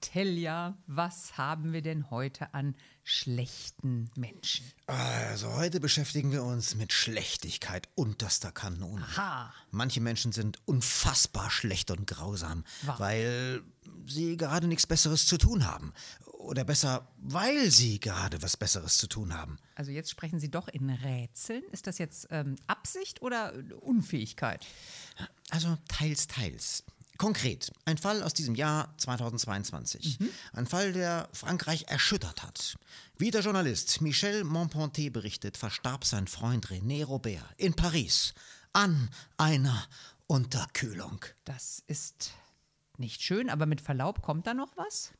Telja, was haben wir denn heute an schlechten Menschen? Also heute beschäftigen wir uns mit Schlechtigkeit unterster Kanone. Aha. Manche Menschen sind unfassbar schlecht und grausam, Warum? weil sie gerade nichts Besseres zu tun haben. Oder besser, weil sie gerade was Besseres zu tun haben. Also jetzt sprechen Sie doch in Rätseln. Ist das jetzt ähm, Absicht oder Unfähigkeit? Also teils, teils. Konkret, ein Fall aus diesem Jahr 2022. Ein Fall, der Frankreich erschüttert hat. Wie der Journalist Michel Montponté berichtet, verstarb sein Freund René Robert in Paris an einer Unterkühlung. Das ist nicht schön, aber mit Verlaub kommt da noch was?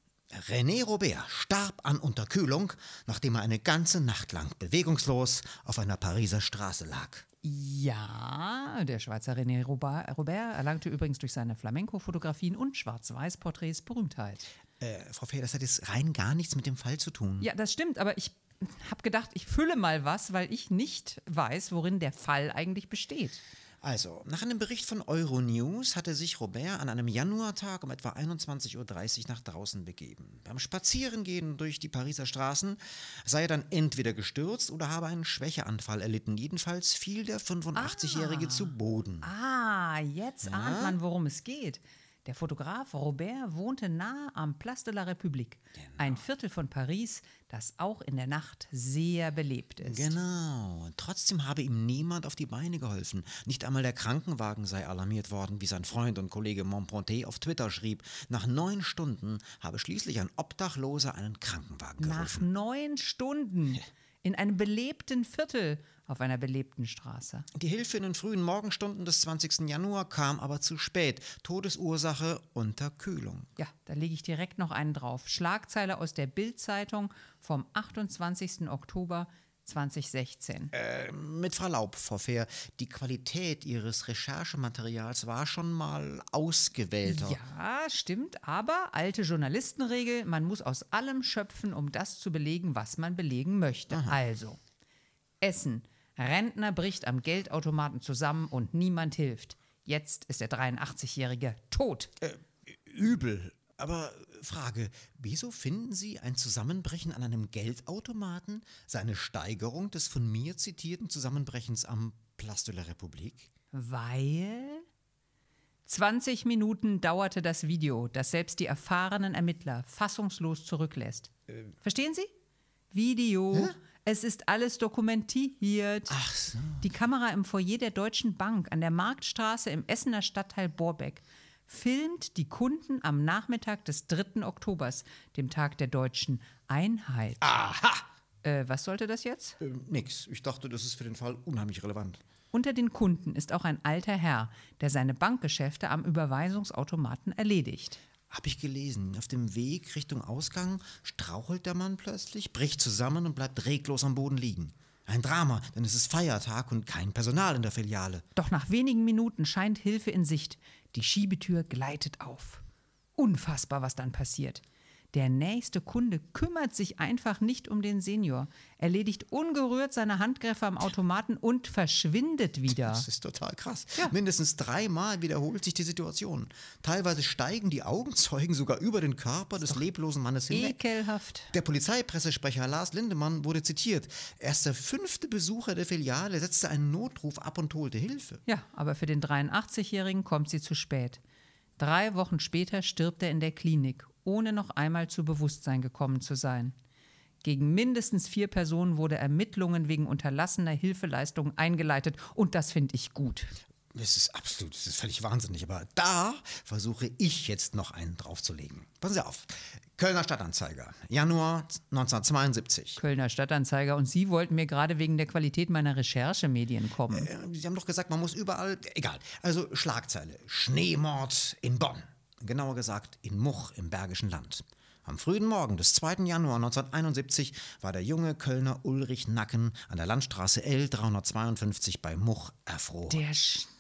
René Robert starb an Unterkühlung, nachdem er eine ganze Nacht lang bewegungslos auf einer Pariser Straße lag. Ja, der Schweizer René Robert, erlangte übrigens durch seine Flamenco-Fotografien und Schwarz-Weiß-Porträts Berühmtheit. Äh, Frau Fehr, das hat jetzt rein gar nichts mit dem Fall zu tun. Ja, das stimmt, aber ich habe gedacht, ich fülle mal was, weil ich nicht weiß, worin der Fall eigentlich besteht. Also, nach einem Bericht von Euronews hatte sich Robert an einem Januartag um etwa 21.30 Uhr nach draußen begeben. Beim Spazierengehen durch die Pariser Straßen sei er dann entweder gestürzt oder habe einen Schwächeanfall erlitten. Jedenfalls fiel der 85-Jährige zu Boden. Ah, jetzt ahnt man, worum es geht. Der Fotograf Robert wohnte nahe am Place de la République, ein Viertel von Paris, das auch in der Nacht sehr belebt ist. Genau. Trotzdem habe ihm niemand auf die Beine geholfen. Nicht einmal der Krankenwagen sei alarmiert worden, wie sein Freund und Kollege Montponté auf Twitter schrieb. Nach neun Stunden habe schließlich ein Obdachloser einen Krankenwagen Nach gerufen. neun Stunden in einem belebten Viertel auf einer belebten Straße. Die Hilfe in den frühen Morgenstunden des 20. Januar kam aber zu spät. Todesursache Unterkühlung. Ja, da lege ich direkt noch einen drauf. Schlagzeile aus der Bild-Zeitung vom 28. Oktober 2016. Mit Verlaub, Frau Fehr, die Qualität Ihres Recherchematerials war schon mal ausgewählter. Ja, stimmt, aber alte Journalistenregel, man muss aus allem schöpfen, um das zu belegen, was man belegen möchte. Also, Essen. Rentner bricht am Geldautomaten zusammen und niemand hilft. Jetzt ist der 83-Jährige tot. Übel. Aber Frage, wieso finden Sie ein Zusammenbrechen an einem Geldautomaten seine Steigerung des von mir zitierten Zusammenbrechens am Place de la République? Weil 20 Minuten dauerte das Video, das selbst die erfahrenen Ermittler fassungslos zurücklässt. Verstehen Sie? Video. Es ist alles dokumentiert. Ach so. Die Kamera im Foyer der Deutschen Bank an der Marktstraße im Essener Stadtteil Borbeck filmt die Kunden am Nachmittag des 3. Oktobers, dem Tag der deutschen Einheit. Aha! Äh, was sollte das jetzt? Ähm, nix. Ich dachte, das ist für den Fall unheimlich relevant. Unter den Kunden ist auch ein alter Herr, der seine Bankgeschäfte am Überweisungsautomaten erledigt. Hab ich gelesen. Auf dem Weg Richtung Ausgang strauchelt der Mann plötzlich, bricht zusammen und bleibt reglos am Boden liegen. Ein Drama, denn es ist Feiertag und kein Personal in der Filiale. Doch nach wenigen Minuten scheint Hilfe in Sicht. Die Schiebetür gleitet auf. Unfassbar, was dann passiert. Der nächste Kunde kümmert sich einfach nicht um den Senior, erledigt ungerührt seine Handgriffe am Automaten und verschwindet wieder. Das ist total krass. Ja. Mindestens dreimal wiederholt sich die Situation. Teilweise steigen die Augenzeugen sogar über den Körper des leblosen Mannes hinweg. Ekelhaft. Der Polizeipressesprecher Lars Lindemann wurde zitiert. Erst der fünfte Besucher der Filiale setzte einen Notruf ab und holte Hilfe. Ja, aber für den 83-Jährigen kommt sie zu spät. Drei Wochen später stirbt er in der Klinik, ohne noch einmal zu Bewusstsein gekommen zu sein. Gegen mindestens vier Personen wurde Ermittlungen wegen unterlassener Hilfeleistungen eingeleitet und das finde ich gut. Das ist absolut, das ist völlig wahnsinnig. Aber da versuche ich jetzt noch einen draufzulegen. Passen Sie auf. Kölner Stadtanzeiger, Januar 1972. Kölner Stadtanzeiger und Sie wollten mir gerade wegen der Qualität meiner Recherchemedien kommen. Äh, Sie haben doch gesagt, man muss überall. Egal. Also Schlagzeile: Schneemord in Bonn. Genauer gesagt in Much im Bergischen Land. Am frühen Morgen des 2. Januar 1971 war der junge Kölner Ulrich Nacken an der Landstraße L 352 bei Much erfroren. Der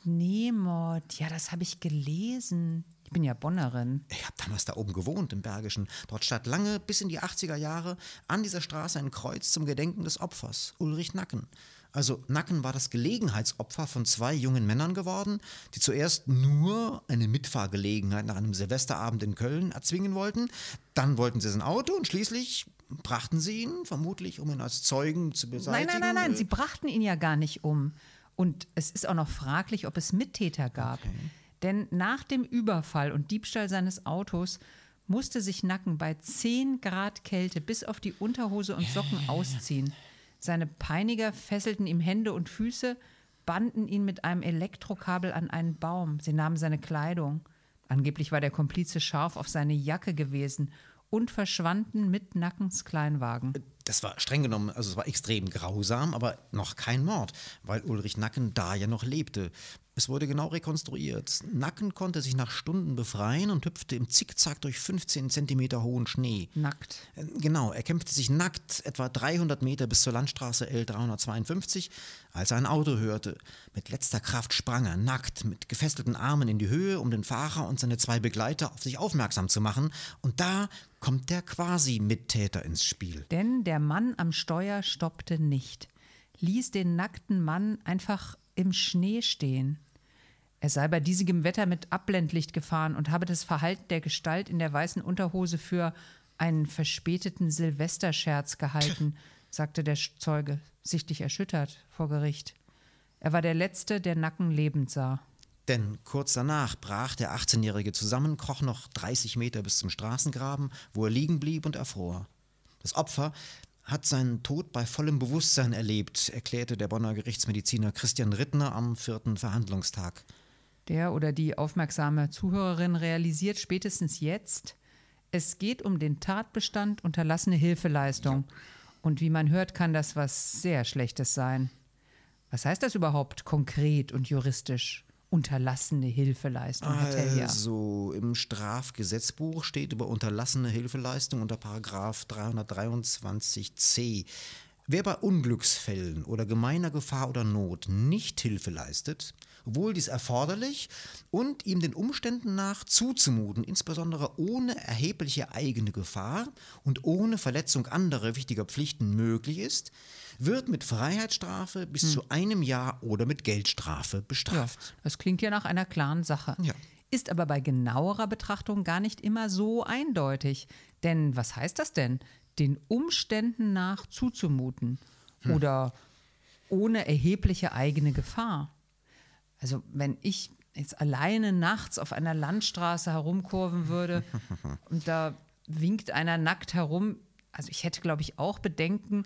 Schneemord, ja, das habe ich gelesen. Ich bin ja Bonnerin. Ich habe damals da oben gewohnt, im Bergischen. Dort stand lange, bis in die 80er Jahre, an dieser Straße ein Kreuz zum Gedenken des Opfers, Ulrich Nacken. Also Nacken war das Gelegenheitsopfer von zwei jungen Männern geworden, die zuerst nur eine Mitfahrgelegenheit nach einem Silvesterabend in Köln erzwingen wollten. Dann wollten sie sein Auto und schließlich brachten sie ihn, vermutlich um ihn als Zeugen zu beseitigen. Nein, nein, nein, nein, sie brachten ihn ja gar nicht um. Und es ist auch noch fraglich, ob es Mittäter gab. Okay. Denn nach dem Überfall und Diebstahl seines Autos musste sich Nacken bei 10 Grad Kälte bis auf die Unterhose und Socken ausziehen. Seine Peiniger fesselten ihm Hände und Füße, banden ihn mit einem Elektrokabel an einen Baum. Sie nahmen seine Kleidung. Angeblich war der Komplize scharf auf seine Jacke gewesen und verschwanden mit Nackens Kleinwagen. Das war streng genommen, also es war extrem grausam, aber noch kein Mord, weil Ulrich Nacken da ja noch lebte. Es wurde genau rekonstruiert. Nacken konnte sich nach Stunden befreien und hüpfte im Zickzack durch 15 Zentimeter hohen Schnee. Nackt. Äh, genau, er kämpfte sich nackt etwa 300 Meter bis zur Landstraße L352, als er ein Auto hörte. Mit letzter Kraft sprang er, nackt, mit gefesselten Armen in die Höhe, um den Fahrer und seine zwei Begleiter auf sich aufmerksam zu machen. Und da kommt der Quasi-Mittäter ins Spiel. Denn der Mann am Steuer stoppte nicht, ließ den nackten Mann einfach im Schnee stehen. Er sei bei diesigem Wetter mit Abblendlicht gefahren und habe das Verhalten der Gestalt in der weißen Unterhose für einen verspäteten Silvesterscherz gehalten, sagte der Zeuge, sichtlich erschüttert vor Gericht. Er war der Letzte, der Nacken lebend sah. Denn kurz danach brach der 18-Jährige zusammen, kroch noch 30 Meter bis zum Straßengraben, wo er liegen blieb und erfror. Das Opfer hat seinen Tod bei vollem Bewusstsein erlebt, erklärte der Bonner Gerichtsmediziner Christian Rittner am vierten Verhandlungstag. Der oder die aufmerksame Zuhörerin realisiert spätestens jetzt, es geht um den Tatbestand unterlassene Hilfeleistung. Ja. Und wie man hört, kann das was sehr Schlechtes sein. Was heißt das überhaupt konkret und juristisch? Unterlassene Hilfeleistung, Also im Strafgesetzbuch steht über unterlassene Hilfeleistung unter Paragraph 323c. Wer bei Unglücksfällen oder gemeiner Gefahr oder Not nicht Hilfe leistet, obwohl dies erforderlich und ihm den Umständen nach zuzumuten, insbesondere ohne erhebliche eigene Gefahr und ohne Verletzung anderer wichtiger Pflichten möglich ist, wird mit Freiheitsstrafe bis hm. zu einem Jahr oder mit Geldstrafe bestraft. Ja, das klingt ja nach einer klaren Sache. Ja. Ist aber bei genauerer Betrachtung gar nicht immer so eindeutig. Denn was heißt das denn? Den Umständen nach zuzumuten hm. oder ohne erhebliche eigene Gefahr. Also wenn ich jetzt alleine nachts auf einer Landstraße herumkurven würde und da winkt einer nackt herum, also ich hätte, glaube ich, auch Bedenken,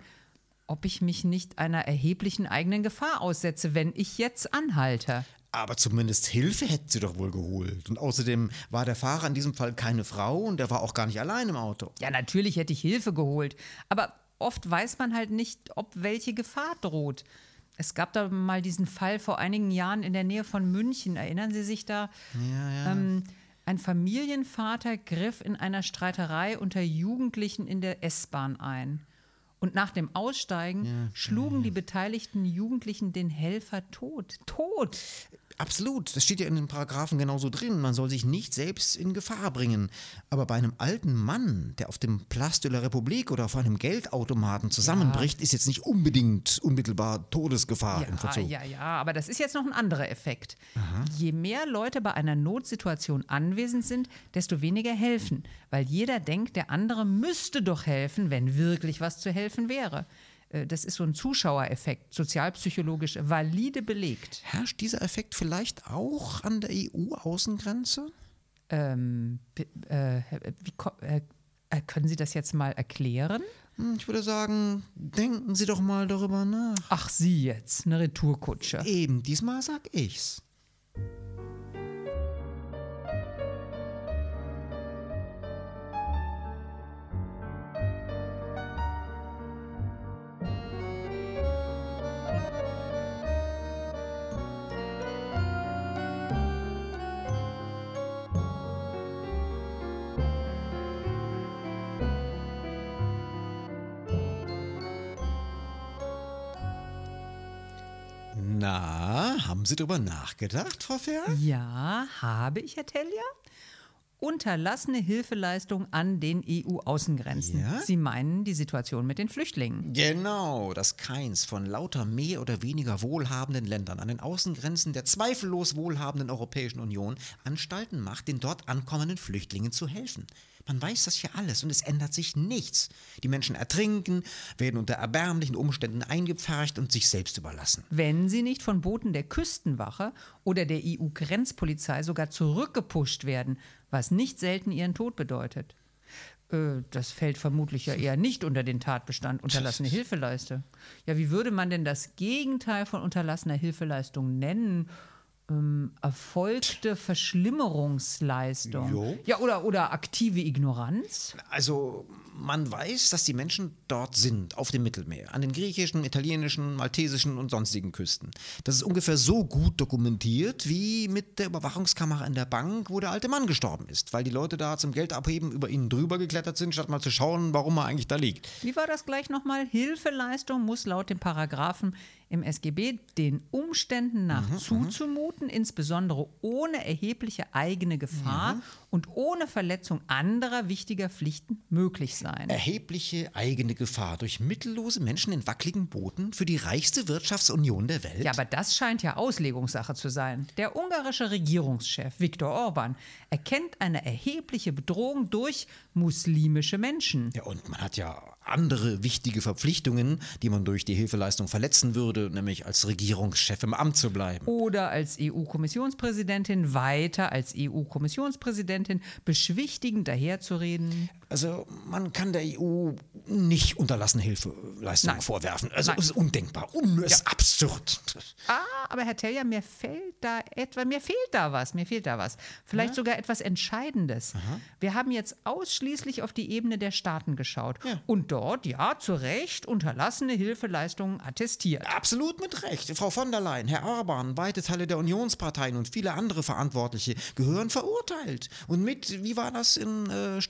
ob ich mich nicht einer erheblichen eigenen Gefahr aussetze, wenn ich jetzt anhalte. Aber zumindest Hilfe hätten sie doch wohl geholt. Und außerdem war der Fahrer in diesem Fall keine Frau und er war auch gar nicht allein im Auto. Ja, natürlich hätte ich Hilfe geholt. Aber oft weiß man halt nicht, ob welche Gefahr droht. Es gab da mal diesen Fall vor einigen Jahren in der Nähe von München. Erinnern Sie sich da? Ja, ja. Ähm, ein Familienvater griff in einer Streiterei unter Jugendlichen in der S-Bahn ein. Und nach dem Aussteigen ja, schlugen die beteiligten Jugendlichen den Helfer tot. Tot! Absolut, das steht ja in den Paragraphen genauso drin. Man soll sich nicht selbst in Gefahr bringen. Aber bei einem alten Mann, der auf dem Place de la République oder auf einem Geldautomaten zusammenbricht, ja. ist jetzt nicht unbedingt unmittelbar Todesgefahr ja, im Verzug. Ja, ja, aber das ist jetzt noch ein anderer Effekt. Aha. Je mehr Leute bei einer Notsituation anwesend sind, desto weniger helfen. Weil jeder denkt, der andere müsste doch helfen, wenn wirklich was zu helfen wäre. Äh, das ist so ein Zuschauereffekt, sozialpsychologisch valide belegt. Herrscht dieser Effekt vielleicht auch an der EU-Außengrenze? Ähm, äh, wie, äh, äh, können Sie das jetzt mal erklären? Hm, ich würde sagen, denken Sie doch mal darüber nach. Ach, Sie jetzt, eine Retourkutsche. Eben, diesmal sag ich's. Haben Sie darüber nachgedacht, Frau Fair? Ja, habe ich, Herr Tellier? Unterlassene Hilfeleistung an den EU-Außengrenzen. Ja? Sie meinen die Situation mit den Flüchtlingen. Genau, dass keins von lauter mehr oder weniger wohlhabenden Ländern an den Außengrenzen der zweifellos wohlhabenden Europäischen Union Anstalten macht, den dort ankommenden Flüchtlingen zu helfen. Man weiß das ja alles und es ändert sich nichts. Die Menschen ertrinken, werden unter erbärmlichen Umständen eingepfercht und sich selbst überlassen. Wenn sie nicht von Booten der Küstenwache oder der EU-Grenzpolizei sogar zurückgepusht werden, was nicht selten ihren Tod bedeutet. Äh, Das fällt vermutlich ja eher nicht unter den Tatbestand unterlassene Hilfeleiste. Ja, wie würde man denn das Gegenteil von unterlassener Hilfeleistung nennen? Ähm, erfolgte Verschlimmerungsleistung. Jo. Ja, oder, oder aktive Ignoranz? Also, man weiß, dass die Menschen dort sind, auf dem Mittelmeer, an den griechischen, italienischen, maltesischen und sonstigen Küsten. Das ist ungefähr so gut dokumentiert wie mit der Überwachungskamera in der Bank, wo der alte Mann gestorben ist, weil die Leute da zum Geld abheben über ihn drüber geklettert sind, statt mal zu schauen, warum er eigentlich da liegt. Wie war das gleich nochmal? Hilfeleistung muss laut dem Paragraphen im SGB den Umständen nach zuzumuten, insbesondere ohne erhebliche eigene Gefahr und ohne Verletzung anderer wichtiger Pflichten möglich sein. Erhebliche eigene Gefahr durch mittellose Menschen in wackeligen Booten für die reichste Wirtschaftsunion der Welt? Ja, aber das scheint ja Auslegungssache zu sein. Der ungarische Regierungschef Viktor Orban erkennt eine erhebliche Bedrohung durch muslimische Menschen. Ja, und man hat ja andere wichtige Verpflichtungen, die man durch die Hilfeleistung verletzen würde, nämlich als Regierungschef im Amt zu bleiben. Oder als EU-Kommissionspräsidentin weiter als EU-Kommissionspräsidentin beschwichtigend daherzureden. Also man kann der EU nicht unterlassen Hilfeleistung Nein. vorwerfen. Also Nein. ist undenkbar, un es ist absurd. Ah, aber Herr Telja, mir fällt da etwa, mir fehlt da was, mir fehlt da was. Vielleicht sogar etwas Entscheidendes. Wir haben jetzt ausschließlich auf die Ebene der Staaten geschaut und dort, ja, zu Recht, unterlassene Hilfeleistungen attestiert. Absolut mit Recht. Frau von der Leyen, Herr Orban, weite Teile der Unionsparteien und viele andere Verantwortliche gehören verurteilt. Und mit, wie war das im äh,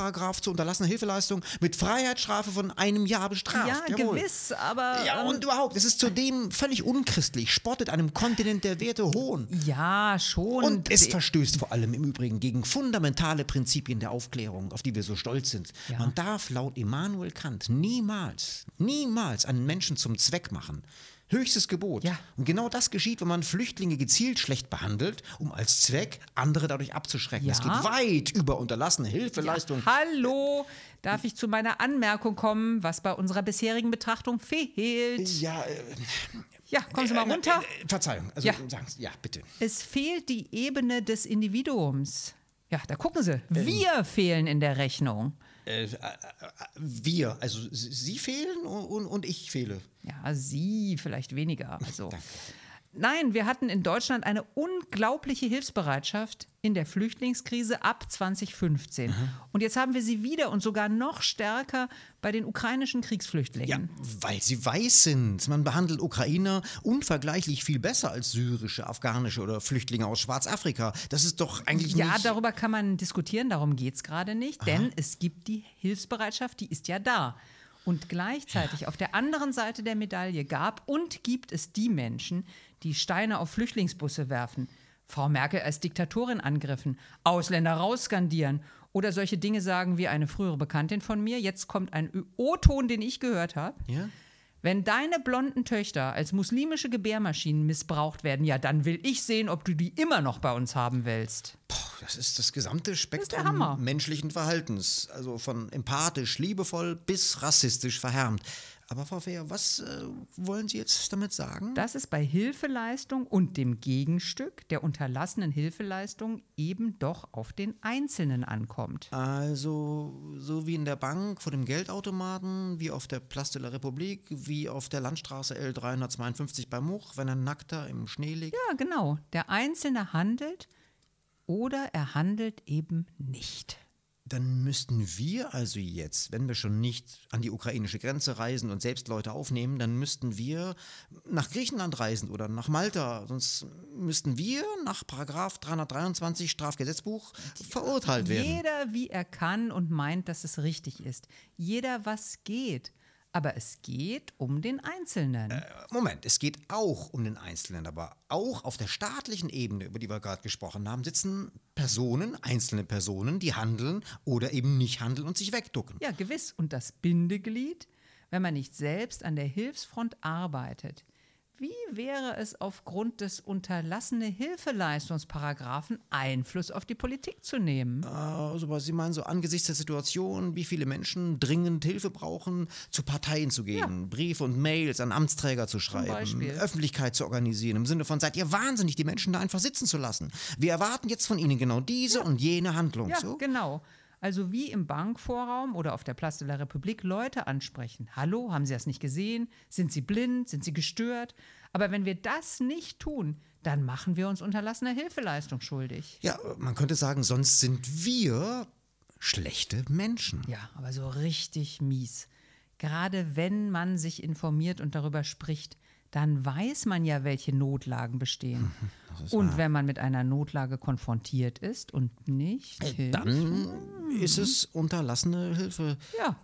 Strafgesetzbuchparagraf zur unterlassener Hilfeleistung, mit Freiheitsstrafe von einem Jahr bestraft. Ja, Jawohl. gewiss, aber. Ja, ähm, und überhaupt, es ist zudem völlig unchristlich, spottet einem Kontinent der Werte hohn. ja, schon. Und es verstößt vor allem im Übrigen gegen fundamentale Prinzipien der Aufklärung, auf die wir so stolz sind. Ja. Man darf laut Immanuel Kant niemals, niemals einen Menschen zum Zweck machen. Höchstes Gebot. Ja. Und genau das geschieht, wenn man Flüchtlinge gezielt schlecht behandelt, um als Zweck andere dadurch abzuschrecken. Ja. Das geht weit über unterlassene Hilfeleistung. Hallo, darf ich zu meiner Anmerkung kommen, was bei unserer bisherigen Betrachtung fehlt? Ja, äh, Ja, kommen Sie mal äh, runter. Äh, Verzeihung. Also, Ja. sagen Sie, ja, bitte. Es fehlt die Ebene des Individuums. Ja, da gucken Sie. Wir fehlen in der Rechnung. Äh, äh, äh, wir, also Sie Sie fehlen und, und ich fehle. Ja, Sie vielleicht weniger. Also. Nein, wir hatten in Deutschland eine unglaubliche Hilfsbereitschaft in der Flüchtlingskrise ab 2015. Und jetzt haben wir sie wieder und sogar noch stärker bei den ukrainischen Kriegsflüchtlingen. Ja, weil sie weiß sind. Man behandelt Ukrainer unvergleichlich viel besser als syrische, afghanische oder Flüchtlinge aus Schwarzafrika. Das ist doch eigentlich Ja, nicht... darüber kann man diskutieren, darum geht es gerade nicht, denn es gibt die Hilfsbereitschaft, die ist ja da. Und gleichzeitig auf der anderen Seite der Medaille gab und gibt es die Menschen, die Steine auf Flüchtlingsbusse werfen, Frau Merkel als Diktatorin angriffen, Ausländer rausskandieren oder solche Dinge sagen wie eine frühere Bekanntin von mir. Jetzt kommt ein O-Ton, den ich gehört habe. Ja? Wenn deine blonden Töchter als muslimische Gebärmaschinen missbraucht werden, ja, dann will ich sehen, ob du die immer noch bei uns haben willst. Puh, das ist das gesamte Spektrum Hammer. menschlichen Verhaltens. Also von empathisch, liebevoll bis rassistisch verhärmt. Aber Frau Fehr, was äh, wollen Sie jetzt damit sagen? dass es bei Hilfeleistung und dem Gegenstück der unterlassenen Hilfeleistung eben doch auf den Einzelnen ankommt. Also, so wie in der Bank vor dem Geldautomaten, wie auf der Place de la République, wie auf der Landstraße L352 bei Much, wenn ein Nackter im Schnee liegt. Ja, genau. Der Einzelne handelt oder er handelt eben nicht. Dann müssten wir also jetzt, wenn wir schon nicht an die ukrainische Grenze reisen und selbst Leute aufnehmen, dann müssten wir nach Griechenland reisen oder nach Malta. Sonst müssten wir nach Paragraph 323 Strafgesetzbuch verurteilt werden. Jeder, wie er kann und meint, dass es richtig ist. Jeder, was geht. Aber es geht um den Einzelnen. Äh, Moment, es geht auch um den Einzelnen, aber auch auf der staatlichen Ebene, über die wir gerade gesprochen haben, sitzen Personen, einzelne Personen, die handeln oder eben nicht handeln und sich wegducken. Ja, gewiss. Und das Bindeglied, wenn man nicht selbst an der Hilfsfront arbeitet. Wie wäre es aufgrund des unterlassene Hilfeleistungsparagraphen Einfluss auf die Politik zu nehmen? Also, aber Sie meinen so angesichts der Situation, wie viele Menschen dringend Hilfe brauchen, zu Parteien zu gehen, Briefe und Mails an Amtsträger zu schreiben. Öffentlichkeit zu organisieren, im Sinne von, seid ihr wahnsinnig, die Menschen da einfach sitzen zu lassen. Wir erwarten jetzt von ihnen genau diese und jene Handlung. Ja, so? genau. Also wie im Bankvorraum oder auf der Place de la République Leute ansprechen. Hallo, haben Sie das nicht gesehen? Sind Sie blind? Sind Sie gestört? Aber wenn wir das nicht tun, dann machen wir uns unterlassener Hilfeleistung schuldig. Ja, man könnte sagen, sonst sind wir schlechte Menschen. Ja, aber so richtig mies. Gerade wenn man sich informiert und darüber spricht, dann weiß man ja, welche Notlagen bestehen. Und wenn man mit einer Notlage konfrontiert ist und nicht hilft, Dann ist es unterlassene Hilfe. ja,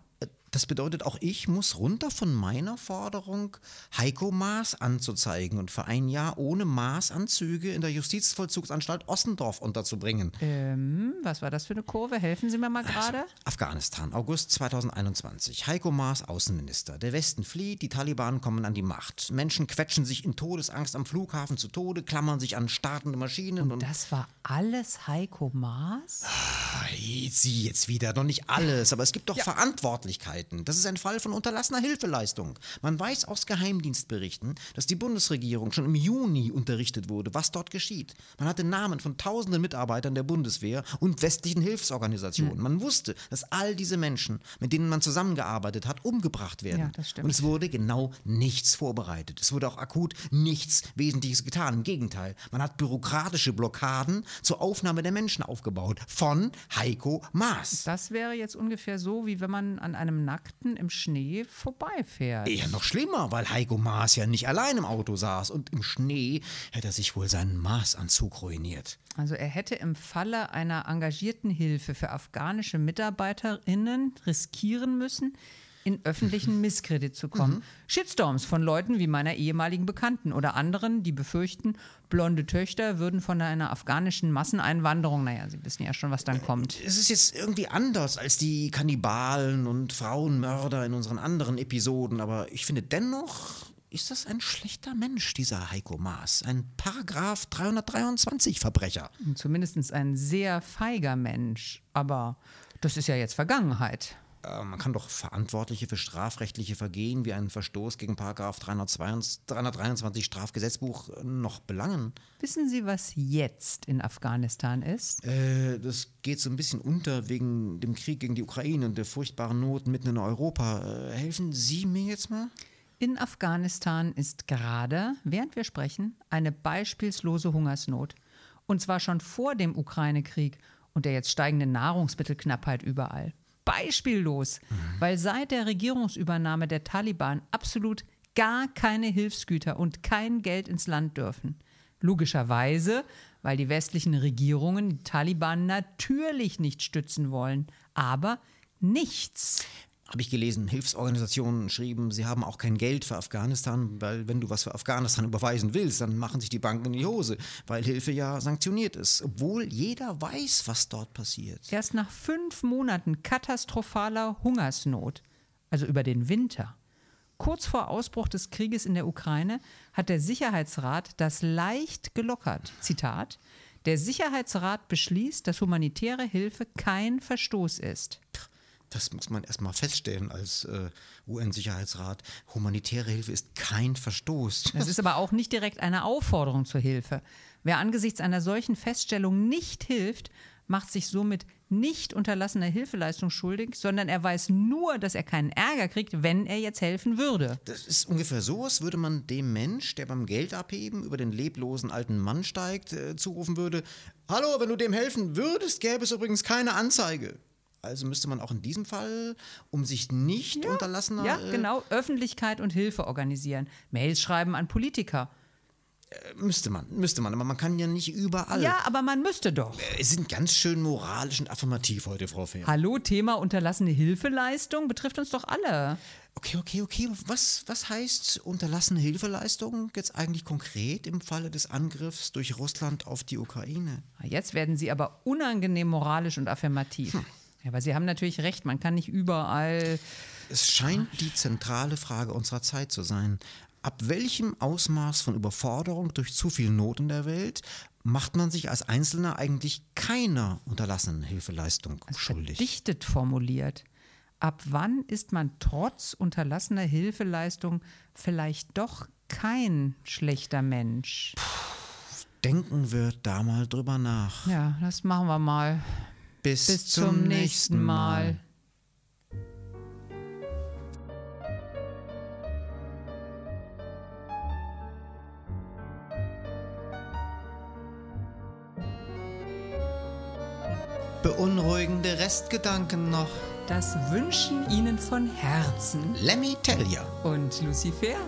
Das bedeutet, auch ich muss runter von meiner Forderung, Heiko Maas anzuzeigen und für ein Jahr ohne Maßanzüge in der Justizvollzugsanstalt Ossendorf unterzubringen. ähm, was war das für eine Kurve? Helfen Sie mir mal gerade. Afghanistan, August 2021. Heiko Maas, Außenminister. Der Westen flieht, die Taliban kommen an die Macht. Menschen quetschen sich in Todesangst am Flughafen zu Tode, klammern sich an startende Maschinen und. Das war alles Heiko Maas? Hey, Sie jetzt wieder, noch nicht alles, aber es gibt doch Verantwortlichkeiten. Das ist ein Fall von unterlassener Hilfeleistung. Man weiß aus Geheimdienstberichten, dass die Bundesregierung schon im Juni unterrichtet wurde, was dort geschieht. Man hatte Namen von tausenden Mitarbeitern der Bundeswehr und westlichen Hilfsorganisationen. Man wusste, dass all diese Menschen, mit denen man zusammengearbeitet hat, umgebracht werden. Ja, das stimmt. Und es wurde genau nichts vorbereitet. Es wurde auch akut nichts Wesentliches getan. Im Gegenteil, man hat bürokratische Blockaden zur Aufnahme der Menschen aufgebaut. Von Heiko Maas. Das wäre jetzt ungefähr so, wie wenn man an einem Nackten im Schnee vorbeifährt. Eher noch schlimmer, weil Heiko Maas ja nicht allein im Auto saß und im Schnee hätte er sich wohl seinen Maßanzug ruiniert. Also er hätte im Falle einer engagierten Hilfe für afghanische MitarbeiterInnen riskieren müssen, in öffentlichen Misskredit zu kommen. Shitstorms von Leuten wie meiner ehemaligen Bekannten oder anderen, die befürchten, blonde Töchter würden von einer afghanischen Masseneinwanderung, naja, Sie wissen ja schon, was dann kommt. Es ist jetzt irgendwie anders als die Kannibalen und Frauenmörder in unseren anderen Episoden, aber ich finde dennoch ist das ein schlechter Mensch, dieser Heiko Maas. Ein Paragraph 323 Verbrecher. Zumindest ein sehr feiger Mensch. Aber das ist ja jetzt Vergangenheit. Äh, Man kann doch Verantwortliche für strafrechtliche Vergehen wie einen Verstoß gegen Paragraph 322, 323 Strafgesetzbuch noch belangen. Wissen Sie, was jetzt in Afghanistan ist? Äh, das geht so ein bisschen unter wegen dem Krieg gegen die Ukraine und der furchtbaren Not mitten in Europa. Äh, helfen Sie mir jetzt mal? In Afghanistan ist gerade, während wir sprechen, eine beispielslose Hungersnot. Und zwar schon vor dem Ukraine-Krieg und der jetzt steigenden Nahrungsmittelknappheit überall. Beispiellos, weil seit der Regierungsübernahme der Taliban absolut gar keine Hilfsgüter und kein Geld ins Land dürfen. Logischerweise, weil die westlichen Regierungen die Taliban natürlich nicht stützen wollen, aber nichts. Habe ich gelesen, Hilfsorganisationen schrieben, sie haben auch kein Geld für Afghanistan, weil wenn du was für Afghanistan überweisen willst, dann machen sich die Banken in die Hose, weil Hilfe ja sanktioniert ist, obwohl jeder weiß, was dort passiert. Erst nach fünf Monaten katastrophaler Hungersnot, also über den Winter, kurz vor Ausbruch des Krieges in der Ukraine, hat der Sicherheitsrat das leicht gelockert. Zitat: Der Sicherheitsrat beschließt, dass humanitäre Hilfe kein Verstoß ist. Das muss man erstmal feststellen als äh, UN-Sicherheitsrat. Humanitäre Hilfe ist kein Verstoß. Es ist aber auch nicht direkt eine Aufforderung zur Hilfe. Wer angesichts einer solchen Feststellung nicht hilft, macht sich somit nicht unterlassener Hilfeleistung schuldig, sondern er weiß nur, dass er keinen Ärger kriegt, wenn er jetzt helfen würde. Das ist ungefähr so, als würde man dem Mensch, der beim Geld abheben über den leblosen alten Mann steigt, äh, zurufen würde: Hallo, wenn du dem helfen würdest, gäbe es übrigens keine Anzeige. Also müsste man auch in diesem Fall, um sich nicht unterlassener. Ja, äh, genau, Öffentlichkeit und Hilfe organisieren. Mails schreiben an Politiker. Müsste man, müsste man, aber man kann ja nicht überall. Ja, aber man müsste doch. Es sind ganz schön moralisch und affirmativ heute, Frau Fehr. Hallo, Thema unterlassene Hilfeleistung betrifft uns doch alle. Okay, okay, okay. Was, was heißt unterlassene Hilfeleistung jetzt eigentlich konkret im Falle des Angriffs durch Russland auf die Ukraine? Jetzt werden Sie aber unangenehm moralisch und affirmativ. Hm. Ja, aber Sie haben natürlich recht, man kann nicht überall. Es scheint die zentrale Frage unserer Zeit zu sein. Ab welchem Ausmaß von Überforderung durch zu viel Not in der Welt macht man sich als Einzelner eigentlich keiner unterlassenen Hilfeleistung also schuldig? Dichtet formuliert. Ab wann ist man trotz unterlassener Hilfeleistung vielleicht doch kein schlechter Mensch? Puh, denken wir da mal drüber nach. Ja, das machen wir mal. Bis, Bis zum, nächsten Mal. mal. Beunruhigende Restgedanken noch. Das wünschen Ihnen von Herzen Lemmy Tellier und Lucifer.